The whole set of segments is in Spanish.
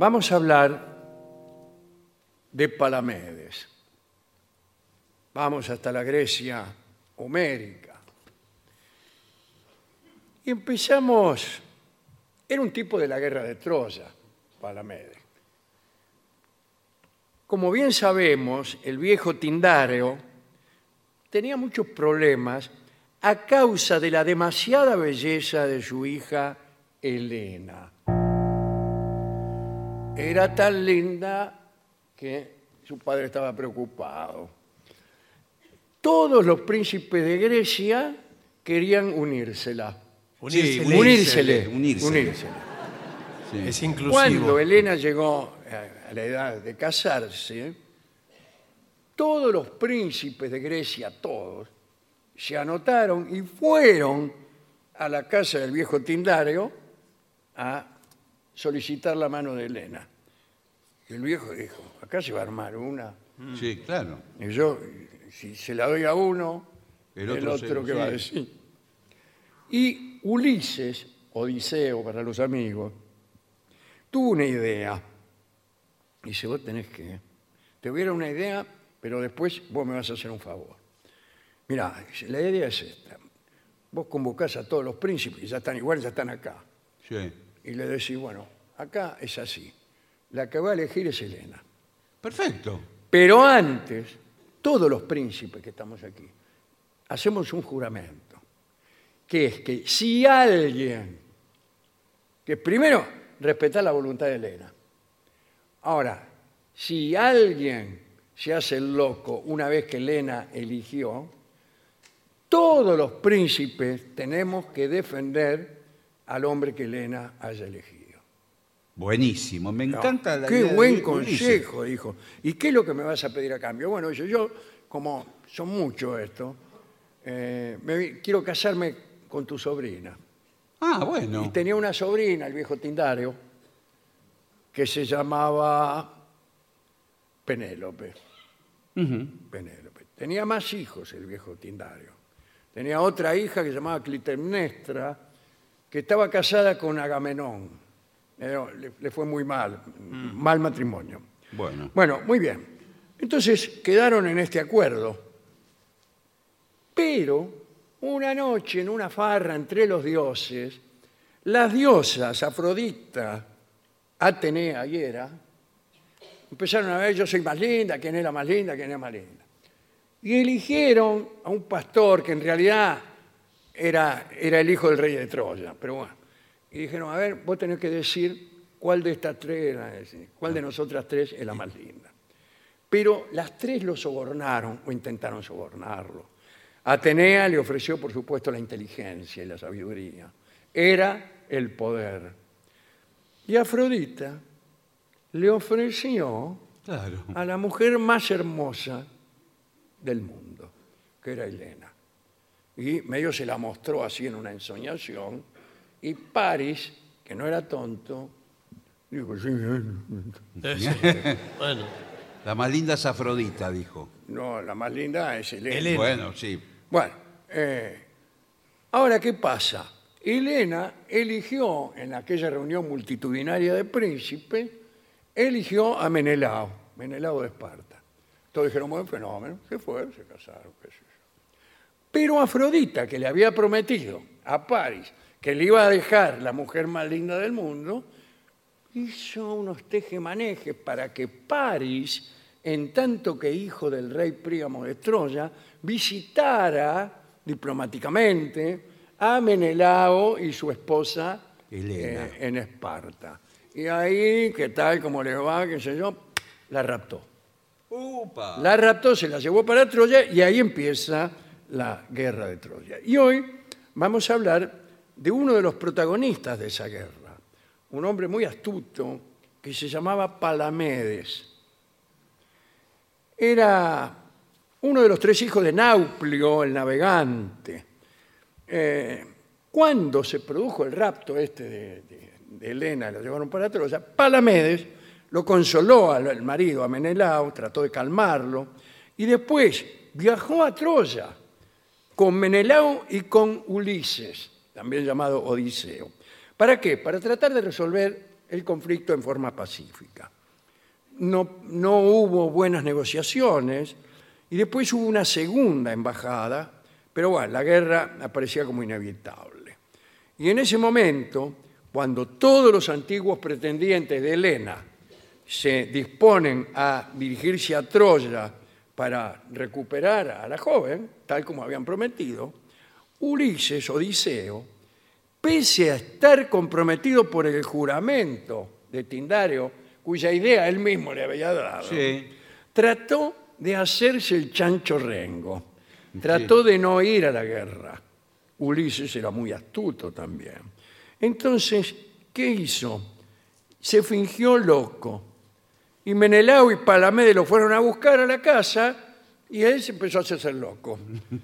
Vamos a hablar de Palamedes. Vamos hasta la Grecia homérica. Y empezamos, era un tipo de la guerra de Troya, Palamedes. Como bien sabemos, el viejo Tindareo tenía muchos problemas a causa de la demasiada belleza de su hija Helena. Era tan linda que su padre estaba preocupado. Todos los príncipes de Grecia querían unírsela. Unírsele. Unírsele. Unírsele. unírsele. Es inclusivo. Cuando Helena llegó a la edad de casarse, todos los príncipes de Grecia, todos, se anotaron y fueron a la casa del viejo Tindario a solicitar la mano de Helena. Y el viejo dijo, acá se va a armar una. Sí, claro. Y yo, si se la doy a uno, El el otro que va a sí. decir. Y Ulises, Odiseo para los amigos, tuvo una idea. Dice, vos tenés que... Te hubiera una idea, pero después vos me vas a hacer un favor. Mirá, la idea es esta. Vos convocás a todos los príncipes, ya están igual, ya están acá. Sí. Y le decís, bueno, acá es así. La que va a elegir es Helena. Perfecto. Pero antes, todos los príncipes que estamos aquí, hacemos un juramento, que es que si alguien, que primero, respetar la voluntad de Elena. Ahora, si alguien se hace el loco una vez que Elena eligió, todos los príncipes tenemos que defender al hombre que Elena haya elegido. Buenísimo. Me encanta la Qué idea de buen Ulises. consejo, dijo. ¿Y qué es lo que me vas a pedir a cambio? Bueno, yo, yo como son mucho esto, eh, me- quiero casarme con tu sobrina. Ah, Y bueno. tenía una sobrina, el viejo Tindario, que se llamaba Penélope. Penélope. Tenía más hijos el viejo Tindario. Tenía otra hija que se llamaba Clitemnestra, que estaba casada con Agamenón. Pero le, le fue muy mal, mal matrimonio. Bueno. Bueno, muy bien. Entonces quedaron en este acuerdo. Pero una noche en una farra entre los dioses, las diosas Afrodita, Atenea y Hera, empezaron a ver yo soy más linda, quién es la más linda, quién es más linda. Y eligieron a un pastor que en realidad era, era el hijo del rey de Troya, pero bueno. Y dijeron, a ver, vos tenés que decir cuál de estas tres, era ese, cuál de nosotras tres es la más linda. Pero las tres lo sobornaron o intentaron sobornarlo. Atenea le ofreció, por supuesto, la inteligencia y la sabiduría. Era el poder. Y Afrodita le ofreció Claro. a la mujer más hermosa del mundo, que era Helena. Y medio se la mostró así en una ensoñación. Y Paris, que no era tonto, dijo, sí, Bueno, La más linda es Afrodita, dijo. no, la más linda es Helena. Helena. Bueno, sí. Bueno, eh, ahora, ¿qué pasa? Helena eligió, en aquella reunión multitudinaria de príncipes, eligió a Menelao, Menelao de Esparta. Todos dijeron, buen fenómeno, se fue, se casaron, qué sé yo. Pero Afrodita, que le había prometido a París que le iba a dejar la mujer más linda del mundo, hizo unos tejemanejes para que París, en tanto que hijo del rey Príamo de Troya, visitara diplomáticamente a Menelao y su esposa Helena. eh, en Esparta. Y ahí, ¿qué tal? ¿Cómo le va? ¿Qué sé yo? La raptó. Upa. La raptó, se la llevó para Troya y ahí empieza la guerra de Troya. Y hoy vamos a hablar de uno de los protagonistas de esa guerra, un hombre muy astuto que se llamaba Palamedes. Era uno de los tres hijos de Nauplio, el navegante. Eh, cuando se produjo el rapto este de, de- de Helena, lo llevaron para Troya, Palamedes lo consoló al, al marido, a Menelao, trató de calmarlo, y después viajó a Troya con Menelao y con Ulises, también llamado Odiseo. ¿Para qué? Para tratar de resolver el conflicto en forma pacífica. No, no hubo buenas negociaciones y después hubo una segunda embajada, pero bueno, la guerra aparecía como inevitable. Y en ese momento, cuando todos los antiguos pretendientes de Helena se disponen a dirigirse a Troya para recuperar a la joven, tal como habían prometido, Ulises, Odiseo, pese a estar comprometido por el juramento de Tindario, cuya idea él mismo le había dado, Sí. trató de hacerse el chancho rengo, trató de no ir a la guerra. Ulises era muy astuto también. Entonces, ¿qué hizo? Se fingió loco. Y Menelao y Palamede lo fueron a buscar a la casa y él se empezó a hacerse el loco.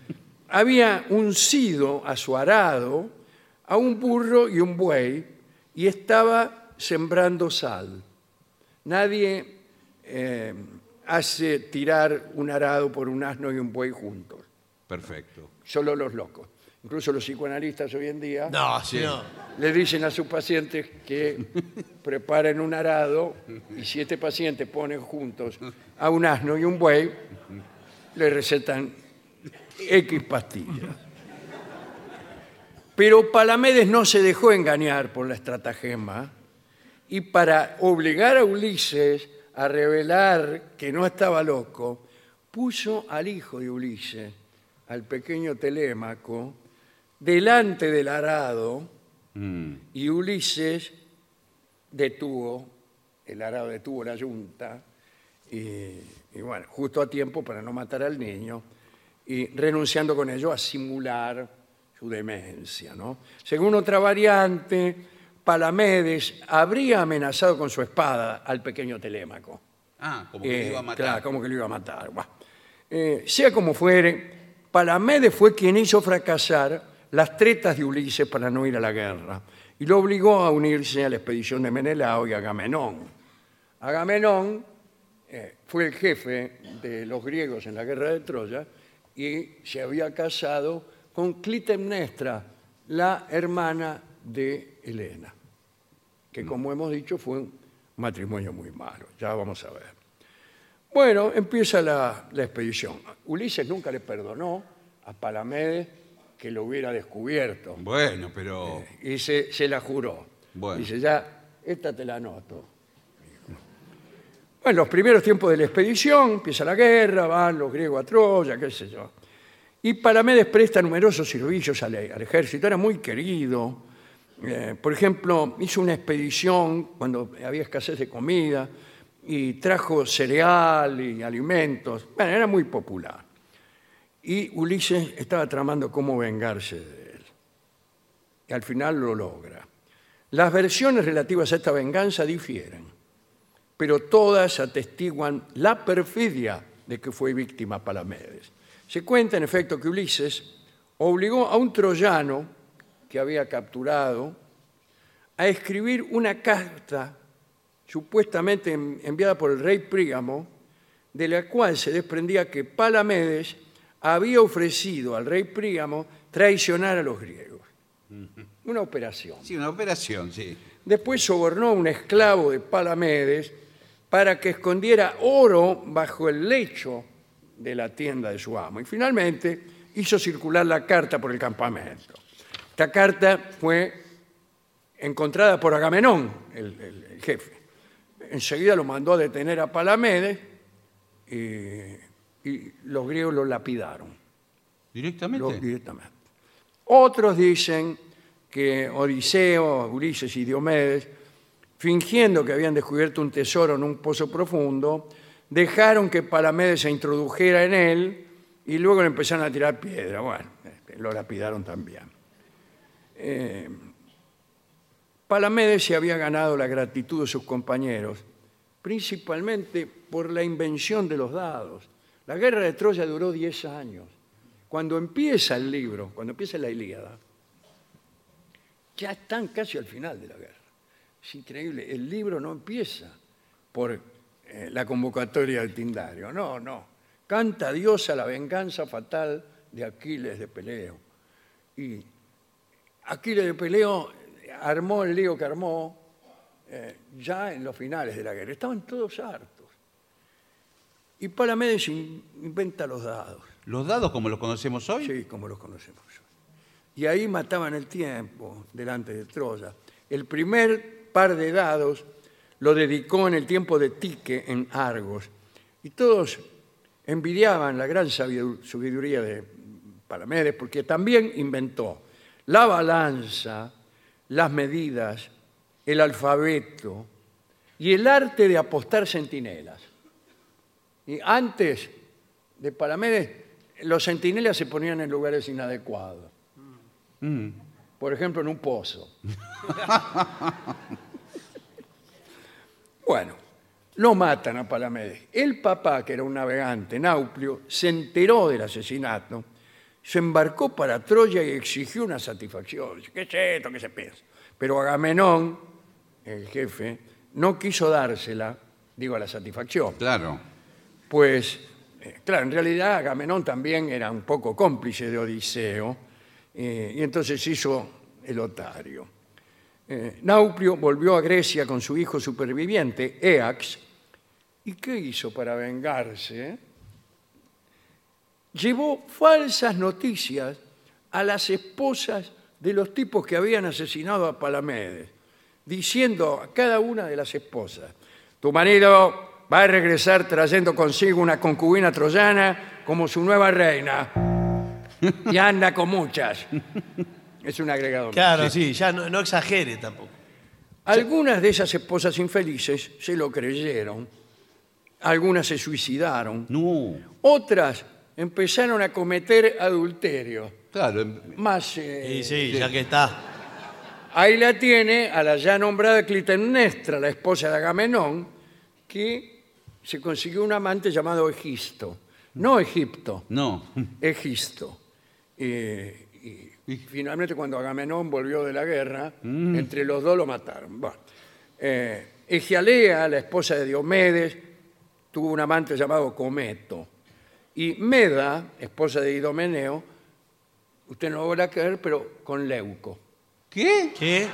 Había uncido a su arado a un burro y un buey y estaba sembrando sal. Nadie eh, hace tirar un arado por un asno y un buey juntos, Perfecto. solo los locos. Incluso los psicoanalistas hoy en día No, sí, no. Le dicen a sus pacientes que preparen un arado y si este paciente pone juntos a un asno y un buey, le recetan X pastillas. Pero Palamedes no se dejó engañar por la estratagema y para obligar a Ulises a revelar que no estaba loco, puso al hijo de Ulises, al pequeño Telémaco, delante del arado Mm. y Ulises detuvo, el arado detuvo la yunta, y, y bueno, justo a tiempo para no matar al niño, y renunciando con ello a simular su demencia. ¿no? Según otra variante, Palamedes habría amenazado con su espada al pequeño Telémaco. Ah, como que Eh, iba a matar. Claro, como que lo iba a matar. Eh, sea como fuere, Palamedes fue quien hizo fracasar las tretas de Ulises para no ir a la guerra y lo obligó a unirse a la expedición de Menelao y Agamenón. Agamenón eh, fue el jefe de los griegos en la guerra de Troya y se había casado con Clitemnestra, la hermana de Helena, que como hemos dicho fue un matrimonio muy malo. Ya vamos a ver. Bueno, empieza la, la expedición. Ulises nunca le perdonó a Palamedes que lo hubiera descubierto Bueno, pero. y se, se la juró. Bueno. Dice, ya, esta te la anoto. Bueno, los primeros tiempos de la expedición, empieza la guerra, van los griegos a Troya, qué sé yo. Y Palamedes presta numerosos servicios al, al ejército, era muy querido. Eh, por ejemplo, hizo una expedición cuando había escasez de comida y trajo cereal y alimentos. Bueno, era muy popular. Y Ulises estaba tramando cómo vengarse de él. Y al final lo logra. Las versiones relativas a esta venganza difieren, pero todas atestiguan la perfidia de que fue víctima Palamedes. Se cuenta, en efecto, que Ulises obligó a un troyano que había capturado a escribir una carta supuestamente en- enviada por el rey Príamo, de la cual se desprendía que Palamedes había ofrecido al rey Príamo traicionar a los griegos. Una operación. Sí, una operación, sí. Después sobornó a un esclavo de Palamedes para que escondiera oro bajo el lecho de la tienda de su amo. Y finalmente hizo circular la carta por el campamento. Esta carta fue encontrada por Agamenón, el, el- el jefe. Enseguida lo mandó a detener a Palamedes y, y los griegos lo lapidaron ¿Directamente? lo- directamente. Otros dicen que Odiseo, Ulises y Diomedes, fingiendo que habían descubierto un tesoro en un pozo profundo, dejaron que Palamedes se introdujera en él y luego le empezaron a tirar piedra. Bueno, este, lo lapidaron también. Eh, Palamedes se había ganado la gratitud de sus compañeros, principalmente por la invención de los dados. La guerra de Troya duró 10 años. Cuando empieza el libro, cuando empieza la Ilíada, ya están casi al final de la guerra. Es increíble, el libro no empieza por eh, la convocatoria del Tindario, no, no. Canta Dios a la venganza fatal de Aquiles de Peleo. Y Aquiles de Peleo armó el lío que armó eh, ya en los finales de la guerra. Estaban todos hartos. Y Palamedes in- inventa los dados. ¿Los dados como los conocemos hoy? Sí, como los conocemos hoy. Y ahí mataban el tiempo delante de Troya. El primer par de dados lo dedicó en el tiempo de Tique en Argos. Y todos envidiaban la gran sabidu- sabiduría de Palamedes porque también inventó la balanza, las medidas, el alfabeto y el arte de apostar centinelas. Y antes de Palamedes, los centinelas se ponían en lugares inadecuados. Mm. Por ejemplo, en un pozo. bueno, lo matan a Palamedes. El papá, que era un navegante, Nauplio, se enteró del asesinato, se embarcó para Troya y exigió una satisfacción. Dice, ¿Qué es esto? ¿Qué se piensa? Pero Agamenón, el jefe, no quiso dársela, digo, la satisfacción. Claro. Pues, eh, claro, en realidad Agamenón también era un poco cómplice de Odiseo, eh, y entonces hizo el otario. Eh, Nauplio volvió a Grecia con su hijo superviviente, Eax, ¿y qué hizo para vengarse? Llevó falsas noticias a las esposas de los tipos que habían asesinado a Palamedes, diciendo a cada una de las esposas, tu marido va a regresar trayendo consigo una concubina troyana como su nueva reina y anda con muchas. Es un agregado. Claro, sí, ya no, no exagere tampoco. Algunas de esas esposas infelices se lo creyeron, algunas se suicidaron, No. otras empezaron a cometer adulterio. Claro. em- Más, eh, Sí, sí, ya que está. ahí la tiene a la ya nombrada Clitemnestra, la esposa de Agamenón, que se consiguió un amante llamado Egisto. No Egipto, No. Egisto. Eh, y finalmente cuando Agamenón volvió de la guerra, entre los dos lo mataron. Bueno, eh, Egialea, la esposa de Diomedes, tuvo un amante llamado Cometo. Y Meda, esposa de Idomeneo, usted no lo va a creer, pero con Leuco. ¿Qué? ¿Qué?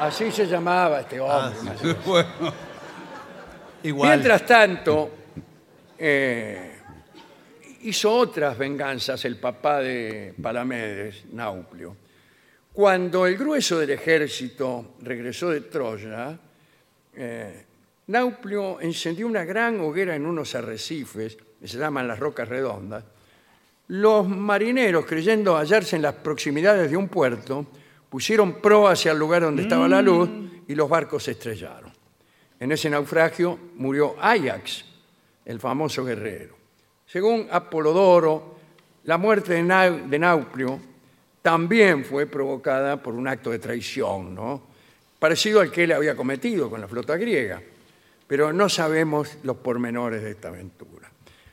Así se llamaba este hombre. Ah, o menos. Bueno. Igual. Mientras tanto, eh, hizo otras venganzas el papá de Palamedes, Nauplio. Cuando el grueso del ejército regresó de Troya, eh, Nauplio encendió una gran hoguera en unos arrecifes, que se llaman las Rocas Redondas. Los marineros, creyendo hallarse en las proximidades de un puerto, pusieron proa hacia el lugar donde estaba la luz y los barcos se estrellaron. En ese naufragio murió Ajax, el famoso guerrero. Según Apolodoro, la muerte de, Nau- de Nauplio también fue provocada por un acto de traición, ¿no? parecido al que él había cometido con la flota griega, pero no sabemos los pormenores de esta aventura.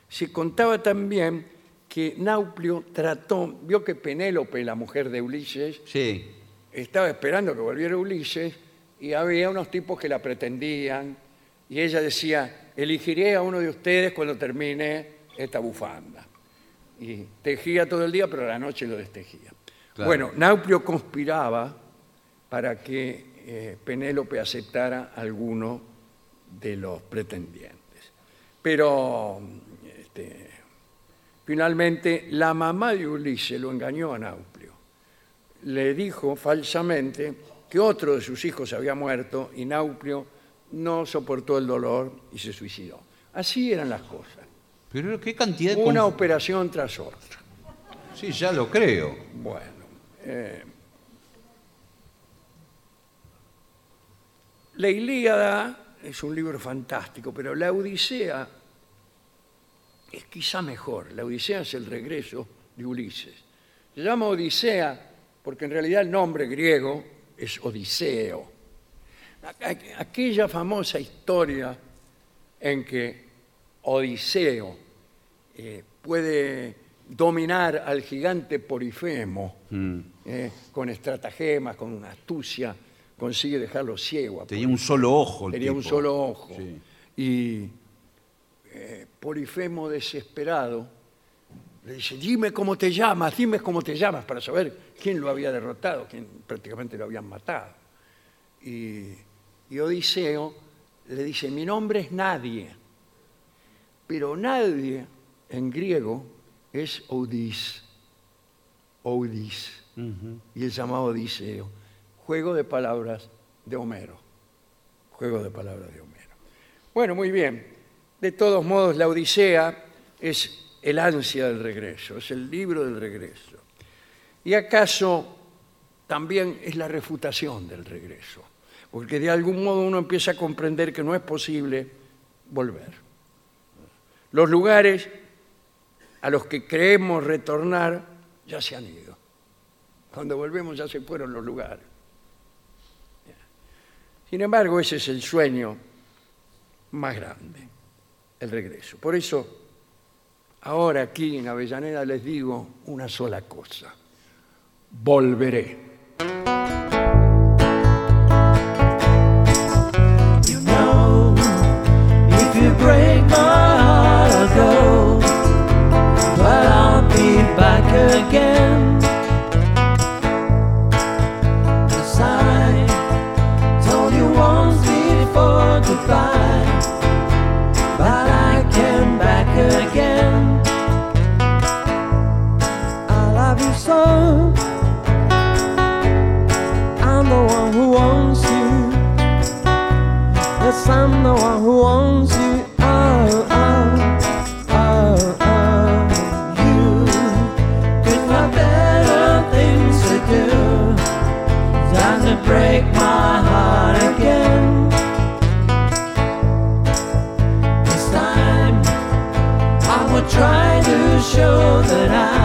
Se contaba también que Nauplio trató, vio que Penélope, la mujer de Ulises, Sí. estaba esperando que volviera Ulises y había unos tipos que la pretendían y ella decía, elegiré a uno de ustedes cuando termine esta bufanda. Y tejía todo el día, pero a la noche lo destejía. Claro. Bueno, Nauplio conspiraba para que eh, Penélope aceptara alguno de los pretendientes. Pero este, finalmente la mamá de Ulises lo engañó a Nauplio le dijo falsamente que otro de sus hijos había muerto y Nauplio no soportó el dolor y se suicidó. Así eran las cosas. Pero qué cantidad de... Una conf- operación tras otra. Sí, ya lo creo. Bueno. eh, la Ilíada es un libro fantástico, pero la Odisea es quizá mejor. La Odisea es el regreso de Ulises. Se llama Odisea porque en realidad el nombre griego es Odiseo. Aqu- Aquella famosa historia en que Odiseo eh, puede dominar al gigante Porifemo eh, con estratagemas, con astucia, consigue dejarlo ciego. a Tenía un solo ojo. el Tenía un solo ojo. Sí. Y eh, Polifemo desesperado le dice, dime cómo te llamas, dime cómo te llamas, para saber quién lo había derrotado, quién prácticamente lo habían matado. Y Y Odiseo le dice, mi nombre es nadie. Pero nadie en griego es Odis. Odis. Y es llamado Odiseo. Juego de palabras de Homero. Juego de palabras de Homero. Bueno, muy bien. De todos modos, la Odisea es el ansia del regreso, es el libro del regreso. ¿Y acaso también es la refutación del regreso? Porque de algún modo uno empieza a comprender que no es posible volver. Los lugares a los que creemos retornar ya se han ido. Cuando volvemos ya se fueron los lugares. Sin embargo, ese es el sueño más grande, el regreso. Por eso, ahora aquí en Avellaneda les digo una sola cosa, volveré. but I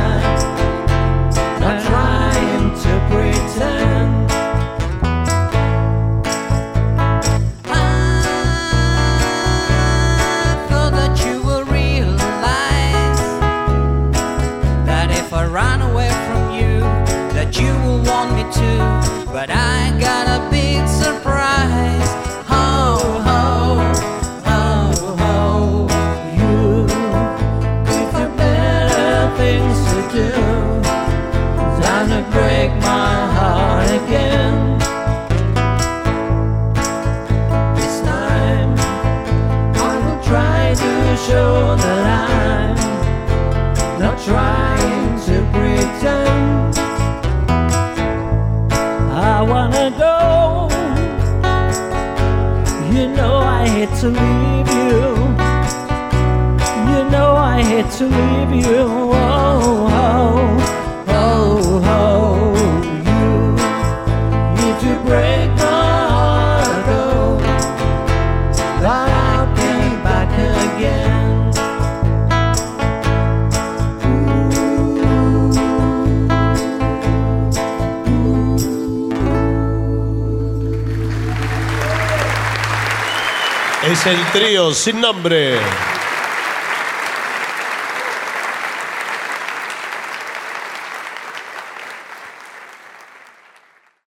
El trío sin nombre.